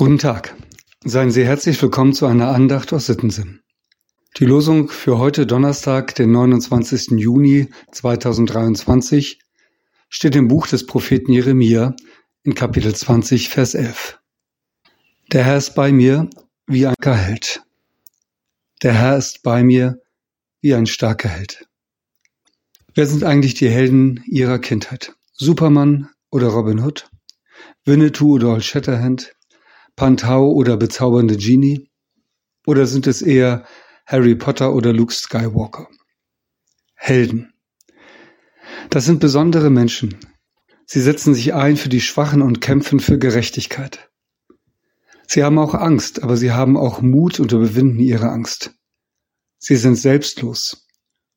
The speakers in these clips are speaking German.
Guten Tag. Seien Sie herzlich willkommen zu einer Andacht aus Sittensinn. Die Losung für heute Donnerstag, den 29. Juni 2023, steht im Buch des Propheten Jeremia in Kapitel 20, Vers 11. Der Herr ist bei mir wie ein Held. Der Herr ist bei mir wie ein starker Held. Wer sind eigentlich die Helden Ihrer Kindheit? Superman oder Robin Hood? Winnetou oder Old Shatterhand? Pantau oder bezaubernde Genie? Oder sind es eher Harry Potter oder Luke Skywalker? Helden. Das sind besondere Menschen. Sie setzen sich ein für die Schwachen und kämpfen für Gerechtigkeit. Sie haben auch Angst, aber sie haben auch Mut und überwinden ihre Angst. Sie sind selbstlos,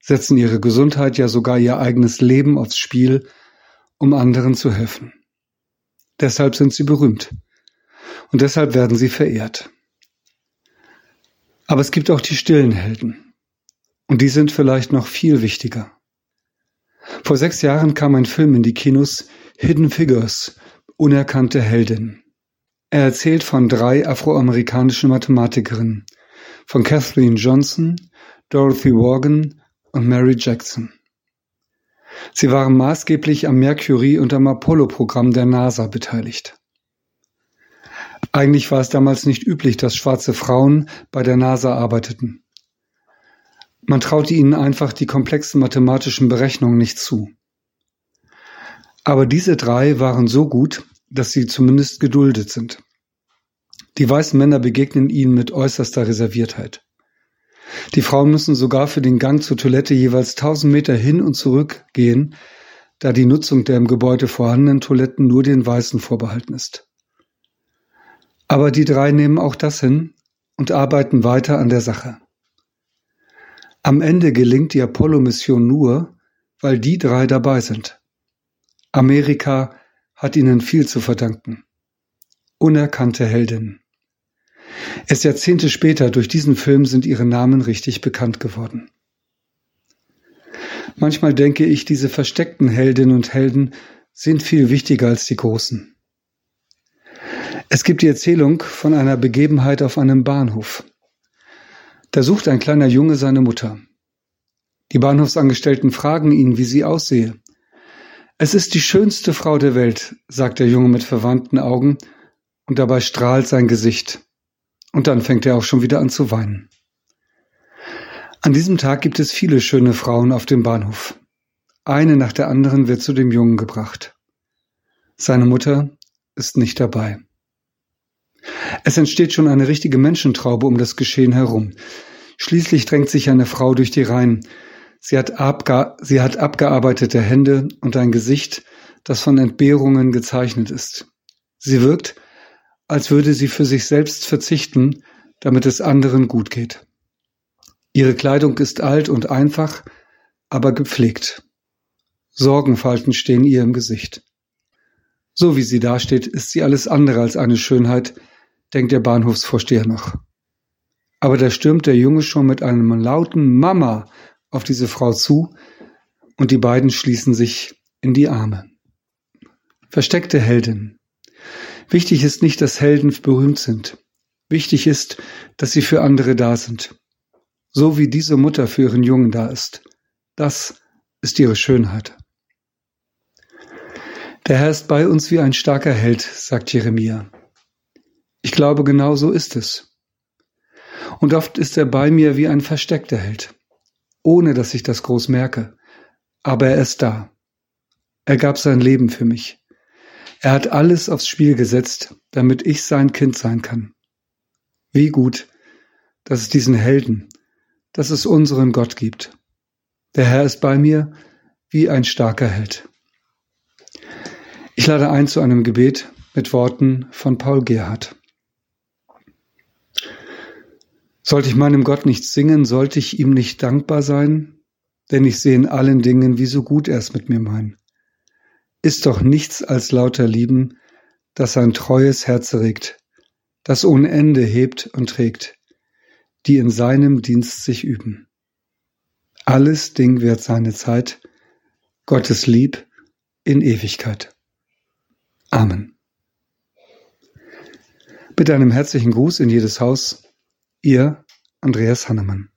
setzen ihre Gesundheit, ja sogar ihr eigenes Leben aufs Spiel, um anderen zu helfen. Deshalb sind sie berühmt und deshalb werden sie verehrt. Aber es gibt auch die stillen Helden. Und die sind vielleicht noch viel wichtiger. Vor sechs Jahren kam ein Film in die Kinos Hidden Figures, unerkannte Heldin. Er erzählt von drei afroamerikanischen Mathematikerinnen, von Kathleen Johnson, Dorothy Morgan und Mary Jackson. Sie waren maßgeblich am Mercury und am Apollo-Programm der NASA beteiligt. Eigentlich war es damals nicht üblich, dass schwarze Frauen bei der NASA arbeiteten. Man traute ihnen einfach die komplexen mathematischen Berechnungen nicht zu. Aber diese drei waren so gut, dass sie zumindest geduldet sind. Die weißen Männer begegnen ihnen mit äußerster Reserviertheit. Die Frauen müssen sogar für den Gang zur Toilette jeweils tausend Meter hin und zurück gehen, da die Nutzung der im Gebäude vorhandenen Toiletten nur den Weißen vorbehalten ist. Aber die drei nehmen auch das hin und arbeiten weiter an der Sache. Am Ende gelingt die Apollo-Mission nur, weil die drei dabei sind. Amerika hat ihnen viel zu verdanken. Unerkannte Heldinnen. Erst Jahrzehnte später durch diesen Film sind ihre Namen richtig bekannt geworden. Manchmal denke ich, diese versteckten Heldinnen und Helden sind viel wichtiger als die großen. Es gibt die Erzählung von einer Begebenheit auf einem Bahnhof. Da sucht ein kleiner Junge seine Mutter. Die Bahnhofsangestellten fragen ihn, wie sie aussehe. Es ist die schönste Frau der Welt, sagt der Junge mit verwandten Augen, und dabei strahlt sein Gesicht. Und dann fängt er auch schon wieder an zu weinen. An diesem Tag gibt es viele schöne Frauen auf dem Bahnhof. Eine nach der anderen wird zu dem Jungen gebracht. Seine Mutter ist nicht dabei. Es entsteht schon eine richtige Menschentraube um das Geschehen herum. Schließlich drängt sich eine Frau durch die Reihen. Sie hat, abge sie hat abgearbeitete Hände und ein Gesicht, das von Entbehrungen gezeichnet ist. Sie wirkt, als würde sie für sich selbst verzichten, damit es anderen gut geht. Ihre Kleidung ist alt und einfach, aber gepflegt. Sorgenfalten stehen ihr im Gesicht. So wie sie dasteht, ist sie alles andere als eine Schönheit, denkt der Bahnhofsvorsteher noch. Aber da stürmt der Junge schon mit einem lauten Mama auf diese Frau zu und die beiden schließen sich in die Arme. Versteckte Heldin. Wichtig ist nicht, dass Helden berühmt sind. Wichtig ist, dass sie für andere da sind. So wie diese Mutter für ihren Jungen da ist. Das ist ihre Schönheit. Der Herr ist bei uns wie ein starker Held, sagt Jeremia. Ich glaube, genau so ist es. Und oft ist er bei mir wie ein versteckter Held, ohne dass ich das groß merke. Aber er ist da. Er gab sein Leben für mich. Er hat alles aufs Spiel gesetzt, damit ich sein Kind sein kann. Wie gut, dass es diesen Helden, dass es unseren Gott gibt. Der Herr ist bei mir wie ein starker Held. Ich lade ein zu einem Gebet mit Worten von Paul Gerhardt. Sollte ich meinem Gott nicht singen, sollte ich ihm nicht dankbar sein? Denn ich sehe in allen Dingen, wie so gut er es mit mir meint. Ist doch nichts als lauter Lieben, das sein treues Herz regt, das ohne Ende hebt und trägt, die in seinem Dienst sich üben. Alles Ding wird seine Zeit, Gottes Lieb in Ewigkeit. Amen. Mit einem herzlichen Gruß in jedes Haus, Ihr Andreas Hannemann.